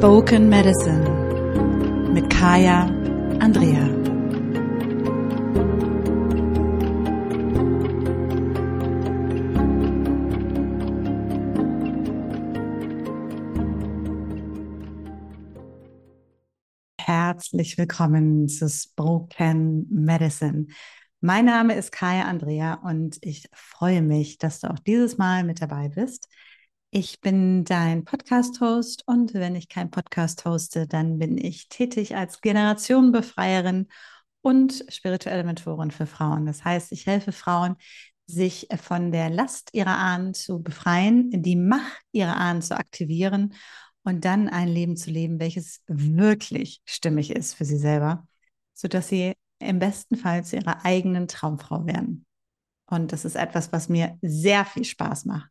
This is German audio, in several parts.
Spoken Medicine mit Kaya Andrea. Herzlich willkommen zu Spoken Medicine. Mein Name ist Kaya Andrea und ich freue mich, dass du auch dieses Mal mit dabei bist. Ich bin dein Podcast-Host und wenn ich keinen Podcast hoste, dann bin ich tätig als Generationenbefreierin und spirituelle Mentorin für Frauen. Das heißt, ich helfe Frauen, sich von der Last ihrer Ahnen zu befreien, die Macht ihrer Ahnen zu aktivieren und dann ein Leben zu leben, welches wirklich stimmig ist für sie selber, sodass sie im besten Fall zu ihrer eigenen Traumfrau werden. Und das ist etwas, was mir sehr viel Spaß macht.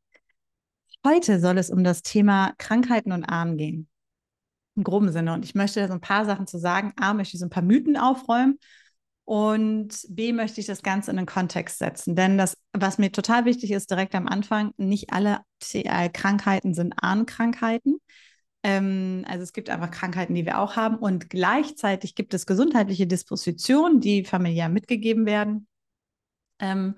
Heute soll es um das Thema Krankheiten und Ahnen gehen. Im groben Sinne. Und ich möchte so ein paar Sachen zu sagen. A, möchte ich so ein paar Mythen aufräumen. Und B, möchte ich das Ganze in den Kontext setzen. Denn das, was mir total wichtig ist, direkt am Anfang, nicht alle Krankheiten sind Ahnenkrankheiten. Ähm, also es gibt einfach Krankheiten, die wir auch haben. Und gleichzeitig gibt es gesundheitliche Dispositionen, die familiär mitgegeben werden. Ähm,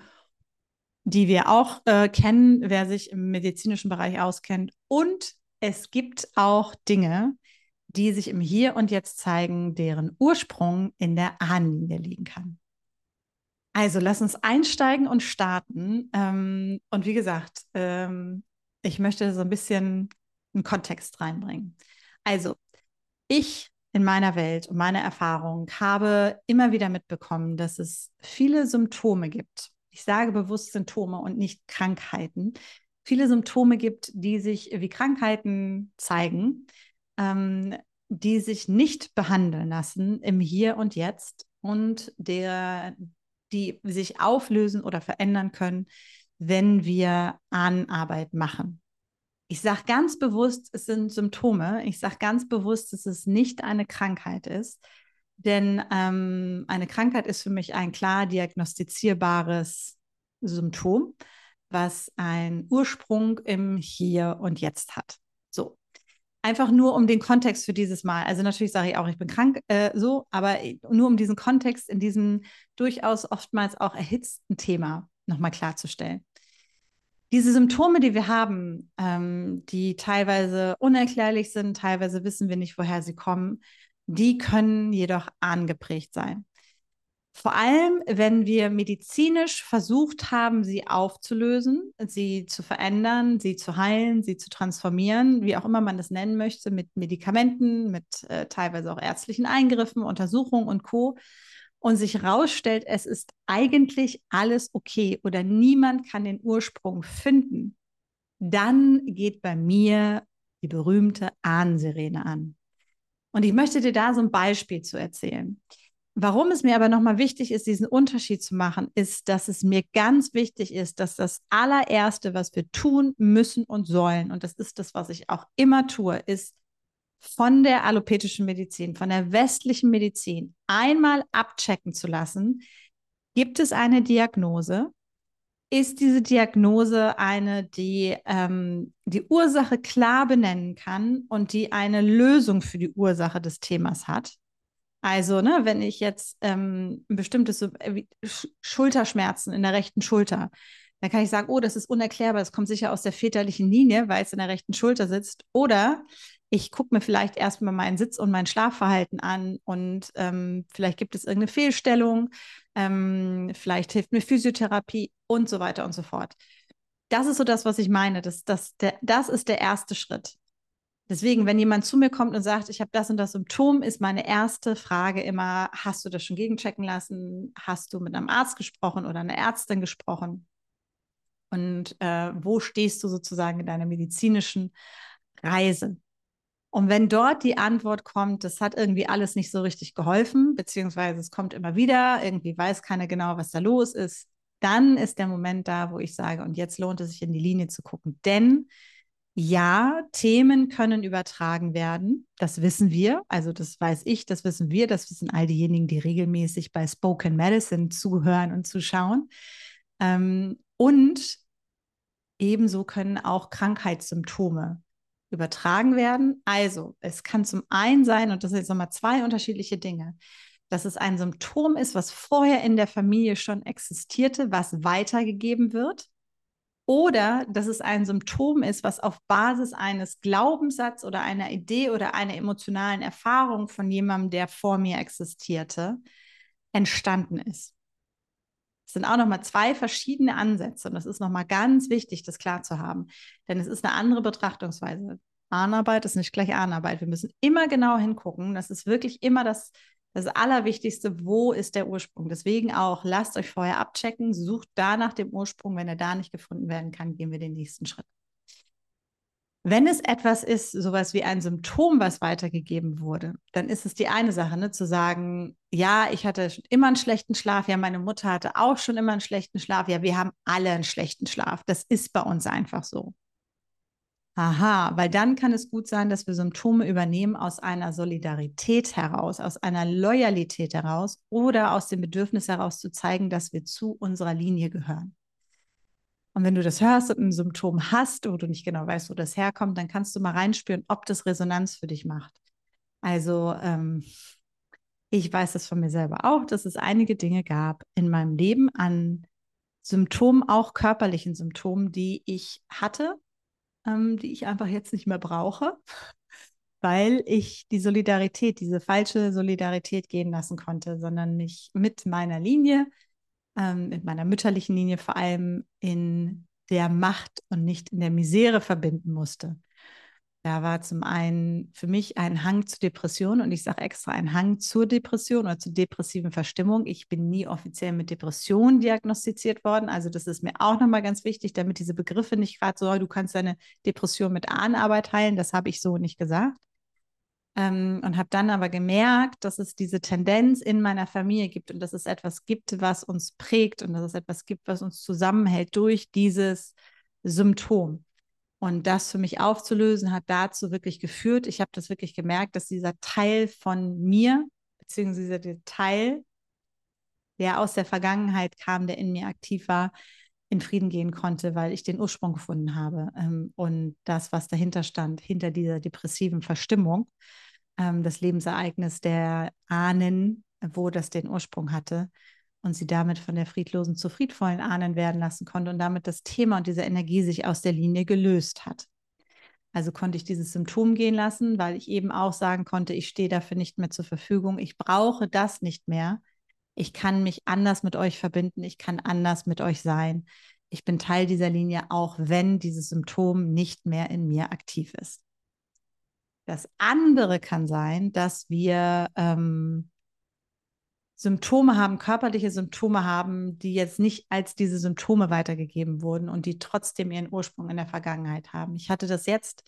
die wir auch äh, kennen, wer sich im medizinischen Bereich auskennt. Und es gibt auch Dinge, die sich im Hier und Jetzt zeigen, deren Ursprung in der Ahnenlinie liegen kann. Also lass uns einsteigen und starten. Ähm, und wie gesagt, ähm, ich möchte so ein bisschen einen Kontext reinbringen. Also, ich in meiner Welt und meiner Erfahrung habe immer wieder mitbekommen, dass es viele Symptome gibt, ich sage bewusst Symptome und nicht Krankheiten, viele Symptome gibt, die sich wie Krankheiten zeigen, ähm, die sich nicht behandeln lassen im Hier und Jetzt und der, die sich auflösen oder verändern können, wenn wir Ahnenarbeit machen. Ich sage ganz bewusst, es sind Symptome. Ich sage ganz bewusst, dass es nicht eine Krankheit ist, denn ähm, eine Krankheit ist für mich ein klar diagnostizierbares Symptom, was einen Ursprung im Hier und Jetzt hat. So. Einfach nur um den Kontext für dieses Mal. Also natürlich sage ich auch, ich bin krank, äh, so, aber nur um diesen Kontext in diesem durchaus oftmals auch erhitzten Thema nochmal klarzustellen. Diese Symptome, die wir haben, ähm, die teilweise unerklärlich sind, teilweise wissen wir nicht, woher sie kommen, die können jedoch angeprägt sein. Vor allem, wenn wir medizinisch versucht haben, sie aufzulösen, sie zu verändern, sie zu heilen, sie zu transformieren, wie auch immer man das nennen möchte, mit Medikamenten, mit äh, teilweise auch ärztlichen Eingriffen, Untersuchungen und Co. Und sich herausstellt, es ist eigentlich alles okay oder niemand kann den Ursprung finden, dann geht bei mir die berühmte Ahnensirene an. Und ich möchte dir da so ein Beispiel zu erzählen. Warum es mir aber nochmal wichtig ist, diesen Unterschied zu machen, ist, dass es mir ganz wichtig ist, dass das allererste, was wir tun müssen und sollen, und das ist das, was ich auch immer tue, ist von der allopatischen Medizin, von der westlichen Medizin einmal abchecken zu lassen, gibt es eine Diagnose? Ist diese Diagnose eine, die ähm, die Ursache klar benennen kann und die eine Lösung für die Ursache des Themas hat? Also, ne, wenn ich jetzt ähm, ein bestimmtes äh, Schulterschmerzen in der rechten Schulter, dann kann ich sagen, oh, das ist unerklärbar, das kommt sicher aus der väterlichen Linie, weil es in der rechten Schulter sitzt. Oder ich gucke mir vielleicht erstmal meinen Sitz und mein Schlafverhalten an und ähm, vielleicht gibt es irgendeine Fehlstellung, ähm, vielleicht hilft mir Physiotherapie und so weiter und so fort. Das ist so das, was ich meine. Das, das, der, das ist der erste Schritt. Deswegen, wenn jemand zu mir kommt und sagt, ich habe das und das Symptom, ist meine erste Frage immer, hast du das schon gegenchecken lassen? Hast du mit einem Arzt gesprochen oder einer Ärztin gesprochen? Und äh, wo stehst du sozusagen in deiner medizinischen Reise? Und wenn dort die Antwort kommt, das hat irgendwie alles nicht so richtig geholfen, beziehungsweise es kommt immer wieder, irgendwie weiß keiner genau, was da los ist, dann ist der Moment da, wo ich sage, und jetzt lohnt es sich in die Linie zu gucken. Denn ja, Themen können übertragen werden. Das wissen wir. Also das weiß ich, das wissen wir, das wissen all diejenigen, die regelmäßig bei Spoken Medicine zuhören und zuschauen. Ähm, und ebenso können auch Krankheitssymptome übertragen werden. Also, es kann zum einen sein, und das sind jetzt nochmal zwei unterschiedliche Dinge, dass es ein Symptom ist, was vorher in der Familie schon existierte, was weitergegeben wird. Oder dass es ein Symptom ist, was auf Basis eines Glaubenssatzes oder einer Idee oder einer emotionalen Erfahrung von jemandem, der vor mir existierte, entstanden ist. Sind auch nochmal zwei verschiedene Ansätze und das ist nochmal ganz wichtig, das klar zu haben, denn es ist eine andere Betrachtungsweise. Ahnarbeit ist nicht gleich Ahnarbeit. Wir müssen immer genau hingucken. Das ist wirklich immer das, das Allerwichtigste. Wo ist der Ursprung? Deswegen auch, lasst euch vorher abchecken, sucht da nach dem Ursprung. Wenn er da nicht gefunden werden kann, gehen wir den nächsten Schritt. Wenn es etwas ist, sowas wie ein Symptom, was weitergegeben wurde, dann ist es die eine Sache, ne, zu sagen, ja, ich hatte immer einen schlechten Schlaf, ja, meine Mutter hatte auch schon immer einen schlechten Schlaf, ja, wir haben alle einen schlechten Schlaf. Das ist bei uns einfach so. Aha, weil dann kann es gut sein, dass wir Symptome übernehmen aus einer Solidarität heraus, aus einer Loyalität heraus oder aus dem Bedürfnis heraus zu zeigen, dass wir zu unserer Linie gehören. Und wenn du das hörst und ein Symptom hast, wo du nicht genau weißt, wo das herkommt, dann kannst du mal reinspüren, ob das Resonanz für dich macht. Also ähm, ich weiß das von mir selber auch, dass es einige Dinge gab in meinem Leben an Symptomen, auch körperlichen Symptomen, die ich hatte, ähm, die ich einfach jetzt nicht mehr brauche, weil ich die Solidarität, diese falsche Solidarität gehen lassen konnte, sondern mich mit meiner Linie ähm, mit meiner mütterlichen Linie vor allem in der Macht und nicht in der Misere verbinden musste. Da war zum einen für mich ein Hang zu Depression und ich sage extra ein Hang zur Depression oder zur depressiven Verstimmung. Ich bin nie offiziell mit Depression diagnostiziert worden. Also das ist mir auch nochmal ganz wichtig, damit diese Begriffe nicht gerade so, du kannst deine Depression mit Ahnenarbeit heilen. Das habe ich so nicht gesagt. Ähm, und habe dann aber gemerkt, dass es diese Tendenz in meiner Familie gibt und dass es etwas gibt, was uns prägt und dass es etwas gibt, was uns zusammenhält durch dieses Symptom. Und das für mich aufzulösen, hat dazu wirklich geführt. Ich habe das wirklich gemerkt, dass dieser Teil von mir, beziehungsweise der Teil, der aus der Vergangenheit kam, der in mir aktiv war, in Frieden gehen konnte, weil ich den Ursprung gefunden habe ähm, und das, was dahinter stand, hinter dieser depressiven Verstimmung, ähm, das Lebensereignis der Ahnen, wo das den Ursprung hatte und sie damit von der friedlosen zu friedvollen Ahnen werden lassen konnte und damit das Thema und diese Energie sich aus der Linie gelöst hat. Also konnte ich dieses Symptom gehen lassen, weil ich eben auch sagen konnte, ich stehe dafür nicht mehr zur Verfügung, ich brauche das nicht mehr, ich kann mich anders mit euch verbinden, ich kann anders mit euch sein. Ich bin Teil dieser Linie, auch wenn dieses Symptom nicht mehr in mir aktiv ist. Das andere kann sein, dass wir ähm, Symptome haben, körperliche Symptome haben, die jetzt nicht als diese Symptome weitergegeben wurden und die trotzdem ihren Ursprung in der Vergangenheit haben. Ich hatte das jetzt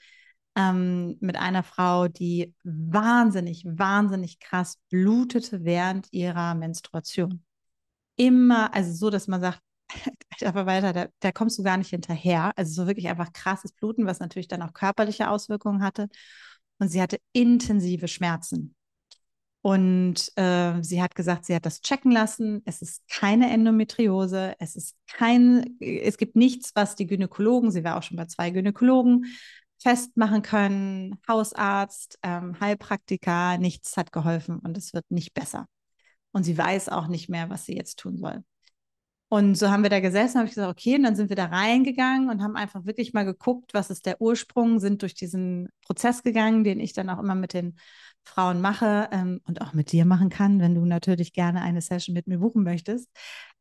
ähm, mit einer Frau, die wahnsinnig, wahnsinnig krass blutete während ihrer Menstruation. Immer, also so, dass man sagt, aber weiter, da, da kommst du gar nicht hinterher. Also so wirklich einfach krasses Bluten, was natürlich dann auch körperliche Auswirkungen hatte. Und sie hatte intensive Schmerzen. Und äh, sie hat gesagt, sie hat das checken lassen. Es ist keine Endometriose. Es ist kein, es gibt nichts, was die Gynäkologen, sie war auch schon bei zwei Gynäkologen, festmachen können, Hausarzt, ähm, Heilpraktiker, nichts hat geholfen und es wird nicht besser. Und sie weiß auch nicht mehr, was sie jetzt tun soll. Und so haben wir da gesessen, habe ich gesagt, okay, und dann sind wir da reingegangen und haben einfach wirklich mal geguckt, was ist der Ursprung, sind durch diesen Prozess gegangen, den ich dann auch immer mit den Frauen mache ähm, und auch mit dir machen kann, wenn du natürlich gerne eine Session mit mir buchen möchtest.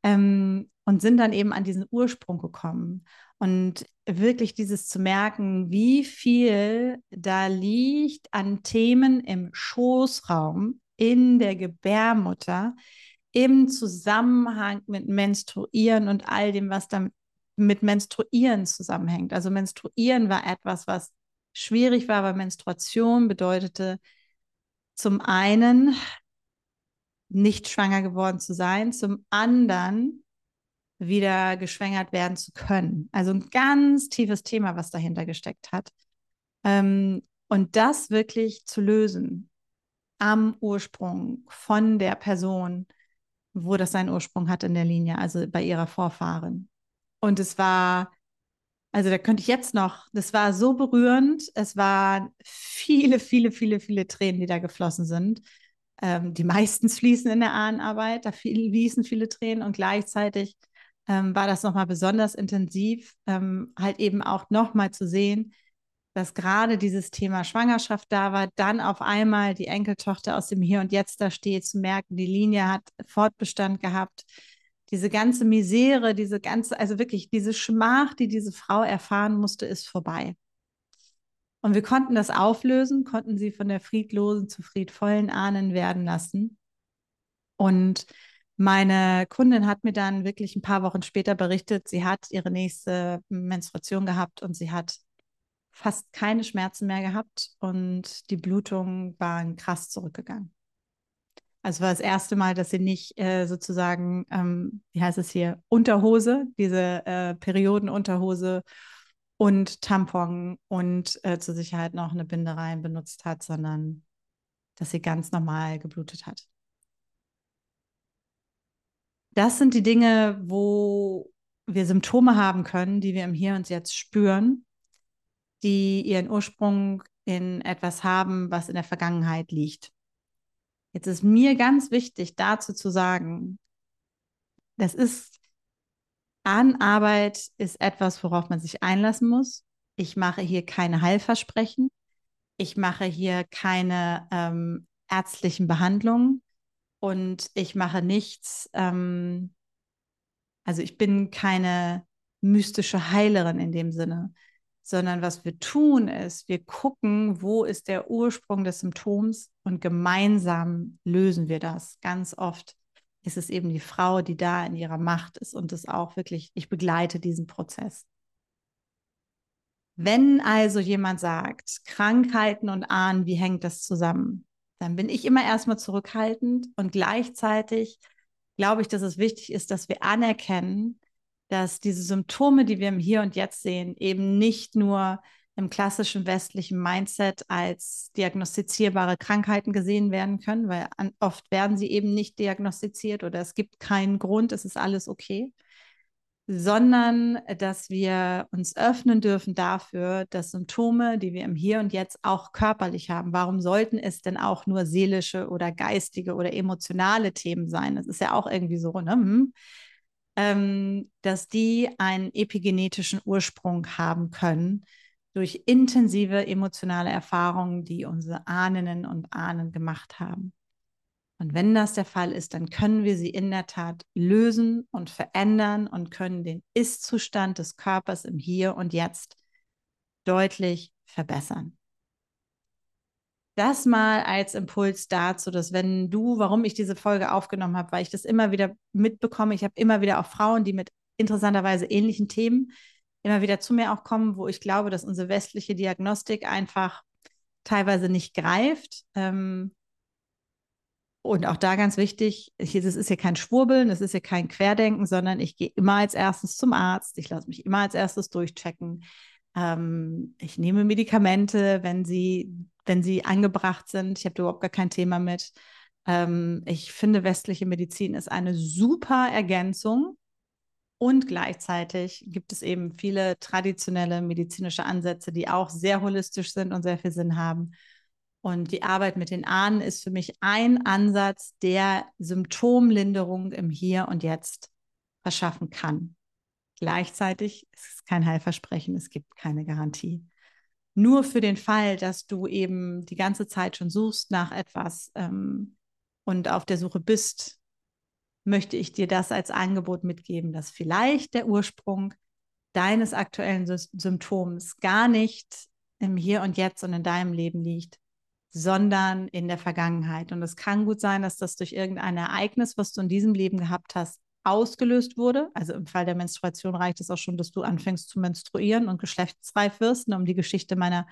Ähm, und sind dann eben an diesen Ursprung gekommen. Und wirklich dieses zu merken, wie viel da liegt an Themen im Schoßraum, in der Gebärmutter, im Zusammenhang mit Menstruieren und all dem, was damit mit Menstruieren zusammenhängt. Also Menstruieren war etwas, was schwierig war, weil Menstruation bedeutete zum einen nicht schwanger geworden zu sein, zum anderen wieder geschwängert werden zu können. Also ein ganz tiefes Thema, was dahinter gesteckt hat. Ähm, und das wirklich zu lösen am Ursprung von der Person, wo das seinen Ursprung hat in der Linie, also bei ihrer Vorfahren. Und es war Also da könnte ich jetzt noch, das war so berührend. Es waren viele, viele, viele, viele Tränen, die da geflossen sind. Ähm, die meistens fließen in der Ahnenarbeit, da fließen viele Tränen und gleichzeitig ähm, war das nochmal besonders intensiv, ähm, halt eben auch nochmal zu sehen, dass gerade dieses Thema Schwangerschaft da war, dann auf einmal die Enkeltochter aus dem Hier und Jetzt da steht, zu merken, die Linie hat Fortbestand gehabt. Diese ganze Misere, diese ganze, also wirklich diese Schmach, die diese Frau erfahren musste, ist vorbei. Und wir konnten das auflösen, konnten sie von der friedlosen zu friedvollen Ahnen werden lassen. Und meine Kundin hat mir dann wirklich ein paar Wochen später berichtet, sie hat ihre nächste Menstruation gehabt und sie hat fast keine Schmerzen mehr gehabt und die Blutungen waren krass zurückgegangen. Also war das erste Mal, dass sie nicht äh, sozusagen, ähm, wie heißt es hier, Unterhose, diese äh, Periodenunterhose und Tampon und äh, zur Sicherheit noch eine Bindereien benutzt hat, sondern dass sie ganz normal geblutet hat. Das sind die Dinge, wo wir Symptome haben können, die wir im Hier und Jetzt spüren, die ihren Ursprung in etwas haben, was in der Vergangenheit liegt. Jetzt ist mir ganz wichtig, dazu zu sagen, das ist Ahnenarbeit ist etwas, worauf man sich einlassen muss. Ich mache hier keine Heilversprechen. Ich mache hier keine ähm, ärztlichen Behandlungen und ich mache nichts. Ähm, also ich bin keine mystische Heilerin in dem Sinne, sondern was wir tun ist, wir gucken, wo ist der Ursprung des Symptoms und gemeinsam lösen wir das ganz oft ist es eben die Frau, die da in ihrer Macht ist und es auch wirklich, ich begleite diesen Prozess. Wenn also jemand sagt, Krankheiten und Ahnen, wie hängt das zusammen? Dann bin ich immer erstmal zurückhaltend und gleichzeitig glaube ich, dass es wichtig ist, dass wir anerkennen, dass diese Symptome, die wir im Hier und Jetzt sehen, eben nicht nur im klassischen westlichen Mindset als diagnostizierbare Krankheiten gesehen werden können, weil an, oft werden sie eben nicht diagnostiziert oder es gibt keinen Grund, es ist alles okay, sondern dass wir uns öffnen dürfen dafür, dass Symptome, die wir im Hier und Jetzt auch körperlich haben, warum sollten es denn auch nur seelische oder geistige oder emotionale Themen sein? Das ist ja auch irgendwie so, ne? Hm. Ähm, dass die einen epigenetischen Ursprung haben können durch intensive emotionale Erfahrungen, die unsere Ahnen und Ahnen gemacht haben. Und wenn das der Fall ist, dann können wir sie in der Tat lösen und verändern und können den Ist-Zustand des Körpers im Hier und Jetzt deutlich verbessern. Das mal als Impuls dazu, dass wenn du, warum ich diese Folge aufgenommen habe, weil ich das immer wieder mitbekomme, ich habe immer wieder auch Frauen, die mit interessanterweise ähnlichen Themen immer wieder zu mir auch kommen, wo ich glaube, dass unsere westliche Diagnostik einfach teilweise nicht greift. Ähm, und auch da ganz wichtig, es ist hier kein Schwurbeln, es ist hier kein Querdenken, sondern ich gehe immer als erstes zum Arzt, ich lasse mich immer als erstes durchchecken. Ähm, ich nehme Medikamente, wenn sie, wenn sie angebracht sind. Ich habe überhaupt gar kein Thema mit. Ähm, ich finde, westliche Medizin ist eine super Ergänzung und gleichzeitig gibt es eben viele traditionelle medizinische Ansätze, die auch sehr holistisch sind und sehr viel Sinn haben. Und die Arbeit mit den Ahnen ist für mich ein Ansatz, der Symptomlinderung im Hier und Jetzt verschaffen kann. Gleichzeitig ist es kein Heilversprechen, es gibt keine Garantie. Nur für den Fall, dass du eben die ganze Zeit schon suchst nach etwas ähm, und auf der Suche bist, möchte ich dir das als Angebot mitgeben, dass vielleicht der Ursprung deines aktuellen Symptoms gar nicht im Hier und Jetzt und in deinem Leben liegt, sondern in der Vergangenheit. Und es kann gut sein, dass das durch irgendein Ereignis, was du in diesem Leben gehabt hast, ausgelöst wurde. Also im Fall der Menstruation reicht es auch schon, dass du anfängst zu menstruieren und geschlechtsreif wirst, um die Geschichte meiner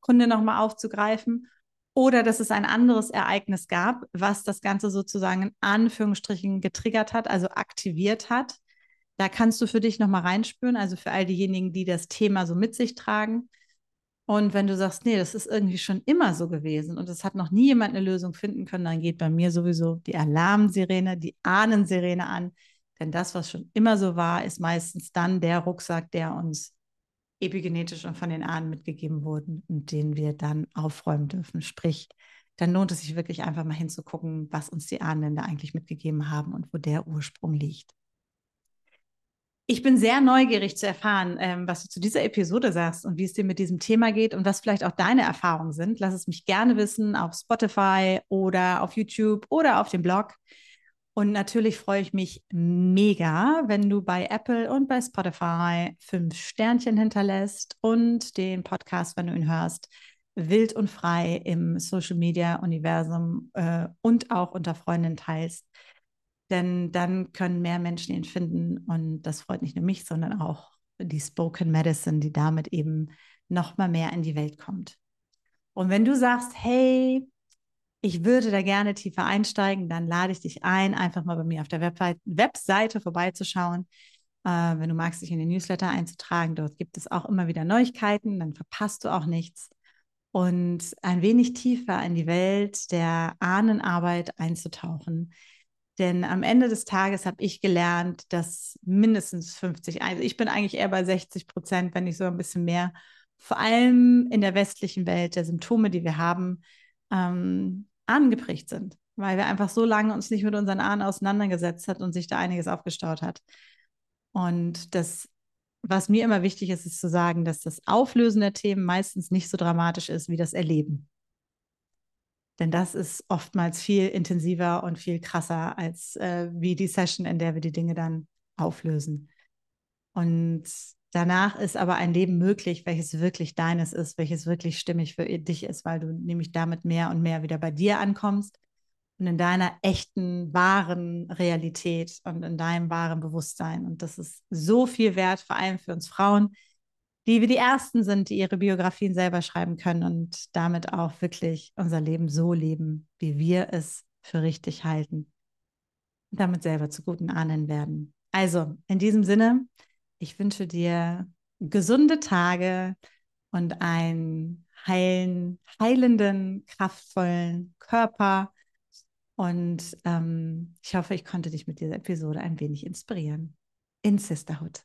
Kunde nochmal aufzugreifen oder dass es ein anderes Ereignis gab, was das Ganze sozusagen in Anführungsstrichen getriggert hat, also aktiviert hat. Da kannst du für dich nochmal reinspüren, also für all diejenigen, die das Thema so mit sich tragen. Und wenn du sagst, nee, das ist irgendwie schon immer so gewesen und es hat noch nie jemand eine Lösung finden können, dann geht bei mir sowieso die Alarmsirene, die Ahnensirene an. Denn das, was schon immer so war, ist meistens dann der Rucksack, der uns epigenetisch und von den Ahnen mitgegeben wurden und denen wir dann aufräumen dürfen. Sprich, dann lohnt es sich wirklich einfach mal hinzugucken, was uns die Ahnen da eigentlich mitgegeben haben und wo der Ursprung liegt. Ich bin sehr neugierig zu erfahren, ähm, was du zu dieser Episode sagst und wie es dir mit diesem Thema geht und was vielleicht auch deine Erfahrungen sind. Lass es mich gerne wissen auf Spotify oder auf YouTube oder auf dem Blog. Und natürlich freue ich mich mega, wenn du bei Apple und bei Spotify fünf Sternchen hinterlässt und den Podcast, wenn du ihn hörst, wild und frei im Social Media Universum äh, und auch unter Freunden teilst. Denn dann können mehr Menschen ihn finden und das freut nicht nur mich, sondern auch die Spoken Medicine, die damit eben noch mal mehr in die Welt kommt. Und wenn du sagst, hey, ich würde da gerne tiefer einsteigen, dann lade ich dich ein, einfach mal bei mir auf der Webseite vorbeizuschauen. Äh, wenn du magst, dich in den Newsletter einzutragen, dort gibt es auch immer wieder Neuigkeiten, dann verpasst du auch nichts. Und ein wenig tiefer in die Welt der Ahnenarbeit einzutauchen. Denn am Ende des Tages habe ich gelernt, dass mindestens 50, also ich bin eigentlich eher bei 60 Prozent, wenn nicht so ein bisschen mehr, vor allem in der westlichen Welt der Symptome, die wir haben, ähm, angeprägt sind, weil wir einfach so lange uns nicht mit unseren Ahnen auseinandergesetzt hat und sich da einiges aufgestaut hat. Und das, was mir immer wichtig ist, ist zu sagen, dass das Auflösen der Themen meistens nicht so dramatisch ist wie das Erleben. Denn das ist oftmals viel intensiver und viel krasser als äh, wie die Session, in der wir die Dinge dann auflösen. Und Danach ist aber ein Leben möglich, welches wirklich deines ist, welches wirklich stimmig für dich ist, weil du nämlich damit mehr und mehr wieder bei dir ankommst und in deiner echten, wahren Realität und in deinem wahren Bewusstsein. Und das ist so viel wert, vor allem für uns Frauen, die wir die Ersten sind, die ihre Biografien selber schreiben können und damit auch wirklich unser Leben so leben, wie wir es für richtig halten. Und damit selber zu guten Ahnen werden. Also, in diesem Sinne, ich wünsche dir gesunde Tage und einen heilen, heilenden, kraftvollen Körper. Und ähm, ich hoffe, ich konnte dich mit dieser Episode ein wenig inspirieren. In Sisterhood.